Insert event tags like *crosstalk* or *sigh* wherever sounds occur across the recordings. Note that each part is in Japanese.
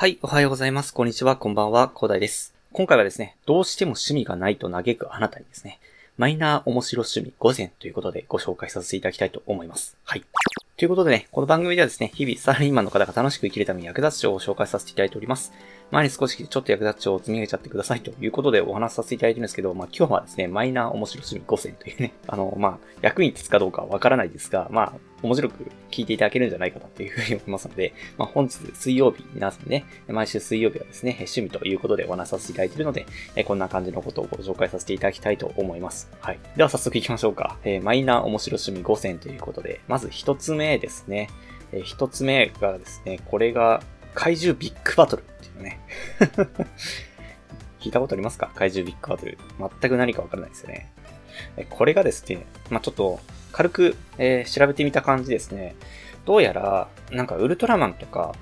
はい、おはようございます。こんにちは、こんばんは、広大です。今回はですね、どうしても趣味がないと嘆くあなたにですね、マイナー面白趣味5選ということでご紹介させていただきたいと思います。はい。ということでね、この番組ではですね、日々サラリーマンの方が楽しく生きるために役立つ情報を紹介させていただいております。前に少しちょっと役立つ情報を積み上げちゃってくださいということでお話しさせていただいてるんですけど、まあ今日はですね、マイナー面白趣味5選というね、あの、まあ役に立つかどうかはわからないですが、まあ面白く聞いていただけるんじゃないかなというふうに思いますので、*laughs* まあ本日水曜日、皆さんね、毎週水曜日はですね、趣味ということでお話しさせていただいているので、えこんな感じのことをご紹介させていただきたいと思います。はい。では早速行きましょうか。えーマイナー面白趣味5選ということで、まず一つ目ですね。えー一つ目がですね、これが怪獣ビッグバトルっていうね。*laughs* 聞いたことありますか？怪獣ビッグバトル。全く何かわからないですよね。これがですね、まあ、ちょっと軽く、えー調べてみた感じですね。どうやら、なんかウルトラマンとか、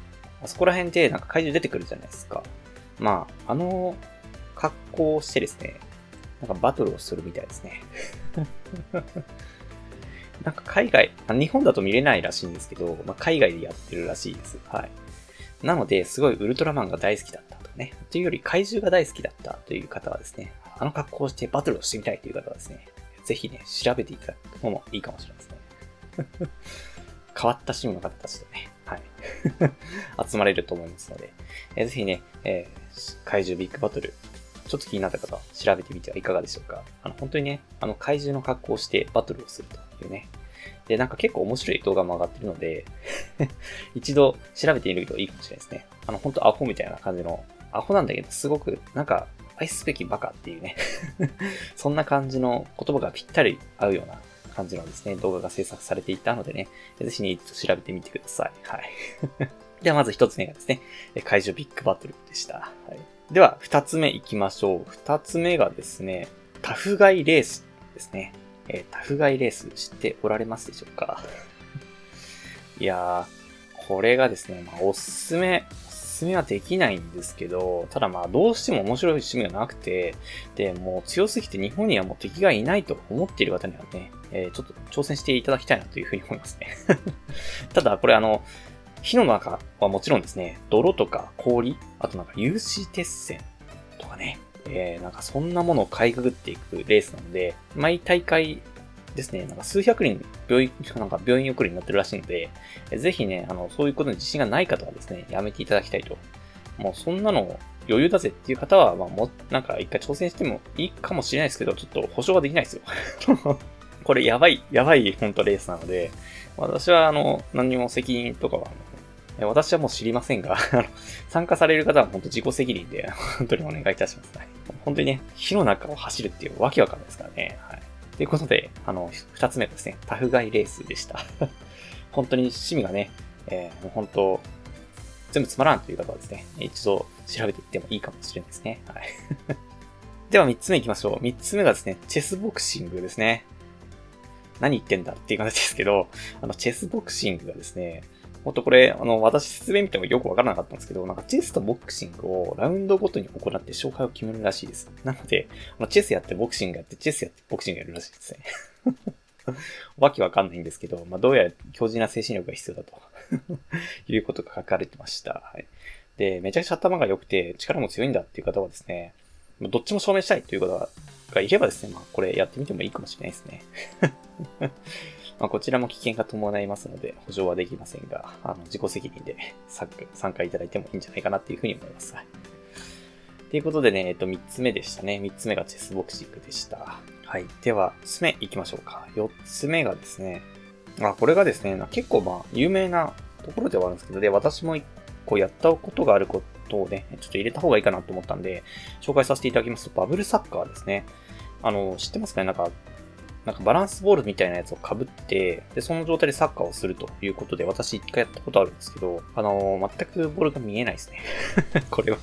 あそこら辺でなんか怪獣出てくるじゃないですか。まあ、あの格好をしてですね、なんかバトルをするみたいですね。*laughs* なんか海外、日本だと見れないらしいんですけど、まあ、海外でやってるらしいです。はい。なので、すごいウルトラマンが大好きだったとね。というより怪獣が大好きだったという方はですね、あの格好をしてバトルをしてみたいという方はですね、ぜひね、調べていただくのもいいかもしれないですね。*laughs* 変わった趣味の方たちとね、はい。*laughs* 集まれると思いますので、えーぜひね、えー怪獣ビッグバトル、ちょっと気になった方は調べてみてはいかがでしょうか。あの、本当にね、あの、怪獣の格好をしてバトルをするというね。で、なんか結構面白い動画も上がってるので、*laughs* 一度調べてみるといいかもしれないですね。あの、本当アホみたいな感じの、アホなんだけど、すごく、なんか、愛すべきバカっていうね。*laughs* そんな感じの言葉がぴったり合うような感じのですね、動画が制作されていたのでね、ぜひね、調べてみてください。はい。*laughs* ではまず一つ目がですね、え怪獣ビッグバトルでした。はい。では、二つ目行きましょう。二つ目がですね、タフガイレースですね。えータフガイレース知っておられますでしょうか？*laughs* いやー、これがですね、まあ、おすすめ、おすすめはできないんですけど、ただまあ、どうしても面白い趣味がなくて、で、もう強すぎて日本にはもう敵がいないと思っている方にはね、えーちょっと挑戦していただきたいなというふうに思いますね。*laughs* ただ、これあの、火の中はもちろんですね、泥とか氷、あとなんか有刺鉄線とかね、えー、なんかそんなものをかいくぐっていくレースなので、毎大会ですね、なんか数百人病院、なんか病院送りになってるらしいので、ぜひね、あの、そういうことに自信がない方はですね、やめていただきたいと。もうそんなの余裕だぜっていう方は、まあも、なんか一回挑戦してもいいかもしれないですけど、ちょっと保証はできないですよ。*laughs* これやばい、やばい本当レースなので、私はあの、何にも責任とかは、私はもう知りませんが、*laughs* 参加される方は本当自己責任で、本当にお願いいたします。はい本当にね、火の中を走るっていうわけわかんないですからね。はい。ということで、あの、二つ目はですね、タフガイレースでした。*laughs* 本当に趣味がね、えーもう本当、全部つまらんという方はですね、一度調べていってもいいかもしれないですね。はい。*laughs* では三つ目行きましょう。三つ目がですね、チェスボクシングですね。何言ってんだっていう形ですけど、あの、チェスボクシングがですね、ほんとこれ、あの、私説明見てもよくわからなかったんですけど、なんかチェスとボクシングをラウンドごとに行って勝敗を決めるらしいです。なので、あのチェスやってボクシングやって、チェスやってボクシングやるらしいですね。*laughs* わけわかんないんですけど、まあ、どうやら強靭な精神力が必要だと *laughs* いうことが書かれてました。はい。で、めちゃくちゃ頭が良くて力も強いんだっていう方はですね、どっちも証明したいという方がいればですね、まあ、これやってみてもいいかもしれないですね。まあ、こちらも危険が伴いますので、保証はできませんが、あの、自己責任で参加いただいてもいいんじゃないかなっていうふうに思います。はい。ということでね、えっと、3つ目でしたね。3つ目がチェスボクシングでした。はい。では、4つ目行きましょうか。4つ目がですね、あ、これがですね、結構まあ、有名なところではあるんですけど、で、私も1個やったことがあることをね、ちょっと入れた方がいいかなと思ったんで、紹介させていただきますと、バブルサッカーですね。あの、知ってますかね？なんか、なんかバランスボールみたいなやつを被って、で、その状態でサッカーをするということで、私一回やったことあるんですけど、あの全くボールが見えないですね。*laughs* これは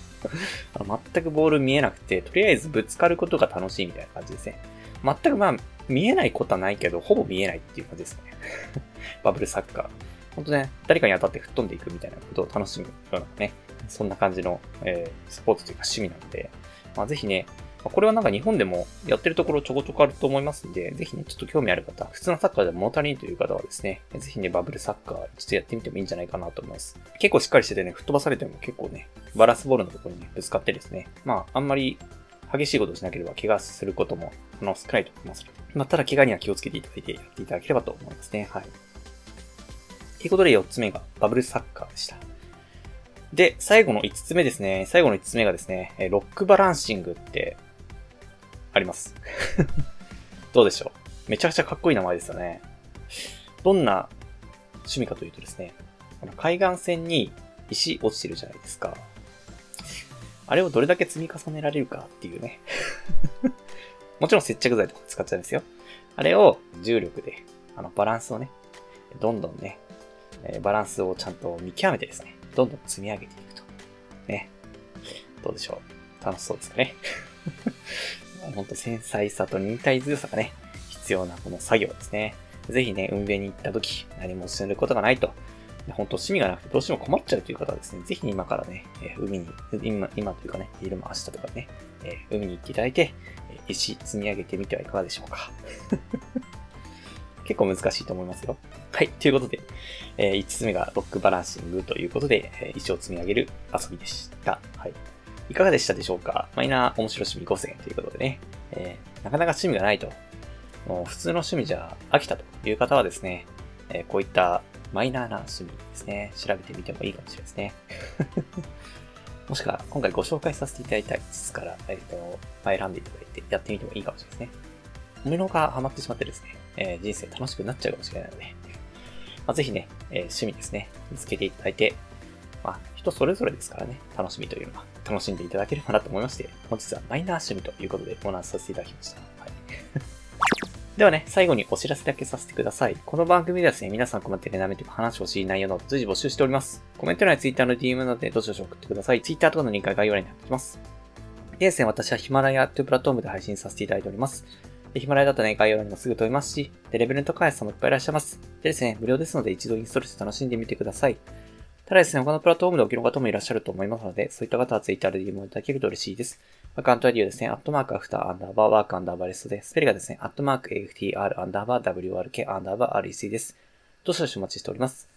あの。全くボール見えなくて、とりあえずぶつかることが楽しいみたいな感じですね。全くまあ、見えないことはないけど、ほぼ見えないっていう感じですね。*laughs* バブルサッカー。ほんとね、誰かに当たって吹っ飛んでいくみたいなことを楽しむようなね、そんな感じの、えースポーツというか趣味なので、まあ、ぜひね、これはなんか日本でもやってるところちょこちょこあると思いますんで、ぜひね、ちょっと興味ある方、普通のサッカーでも物足りんという方はですね、ぜひね、バブルサッカー、ちょっとやってみてもいいんじゃないかなと思います。結構しっかりしててね、吹っ飛ばされても結構ね、バランスボールのところにね、ぶつかってですね、まあ、あんまり激しいことをしなければ怪我することも、あの、少ないと思います、まあ、ただ怪我には気をつけていただいてやっていただければと思いますね。はい。ということで4つ目がバブルサッカーでした。で、最後の5つ目ですね。最後の5つ目がですね、ロックバランシングってあります。*laughs* どうでしょう？めちゃくちゃかっこいい名前ですよね。どんな趣味かというとですね、この海岸線に石落ちてるじゃないですか。あれをどれだけ積み重ねられるかっていうね。*laughs* もちろん接着剤とか使っちゃうんですよ。あれを重力で、あの、バランスをね、どんどんね、バランスをちゃんと見極めてですね、どんどん積み上げていくと。ね。どうでしょう？楽しそうですかね？ほんと繊細さと忍耐強さがね、必要なこの作業ですね。ぜひね、海辺に行った時、何もすることがないと、本当趣味がなくてどうしても困っちゃうという方はですね、ぜひ今からね、え海に、今、今というかね、昼間明日とかね、え海に行っていただいて、石積み上げてみてはいかがでしょうか。*laughs* 結構難しいと思いますよ。はい。ということで、え、5つ目がロックバランシングということで、えー、石を積み上げる遊びでした。はい。いかがでしたでしょうか？マイナー面白趣味5選ということでね、えー、なかなか趣味がないと、もう普通の趣味じゃ飽きたという方はですね、えー、こういったマイナーな趣味ですね、調べてみてもいいかもしれないですね。*laughs* もしくは、今回ご紹介させていただいた5つから、えっ、ー、と、選んでいただいてやってみてもいいかもしれないですね。おめのがハマってしまってですね、えー、人生楽しくなっちゃうかもしれないので、まあ、ぜひね、えー、趣味ですね、見つけていただいて、まあ、人それぞれですからね、楽しみというのは。楽しんでいただければなと思いまして、本日はマイナー趣味ということでお話しさせていただきました。はい。*laughs* ではね、最後にお知らせだけさせてください。この番組ではですね、皆さんコメントで舐めて話をしい内容など随時募集しております。コメント欄や Twitter の DM などでどしどし送ってください。Twitter とかのリンクは概要欄に貼っておきます。でですね、私はヒマラヤというプラットフォームで配信させていただいております。で、ヒマラヤだとね、概要欄にもすぐ飛びますし、で、レベルの高い人もいっぱいいらっしゃいます。でですね、無料ですので一度インストールして楽しんでみてください。ただですね、他のプラットフォームでお聞きの方もいらっしゃると思いますので、そういった方は Twitter で DM をいただけると嬉しいです。アカウント ID はですね、アットマーク after アンダーバー work アンダーバー rest で、スペルがですね、アットマーク AFTR アンダーバー WRK アンダーバー REC です。どしどしお待ちしております。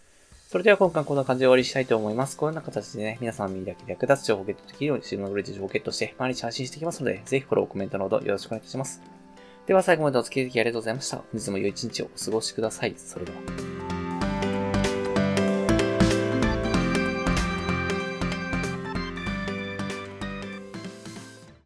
それでは今回こんな感じで終わりしたいと思います。このような形でね、皆さん耳だけで役立つ情報をゲットできるように、自分のブリッジ情報をゲットして毎日配信していきますので、ぜひフォロー、コメントのほどよろしくお願いいたします。では最後までお付き合いありがとうございました。本日も良い一日をお過ごしください。それでは。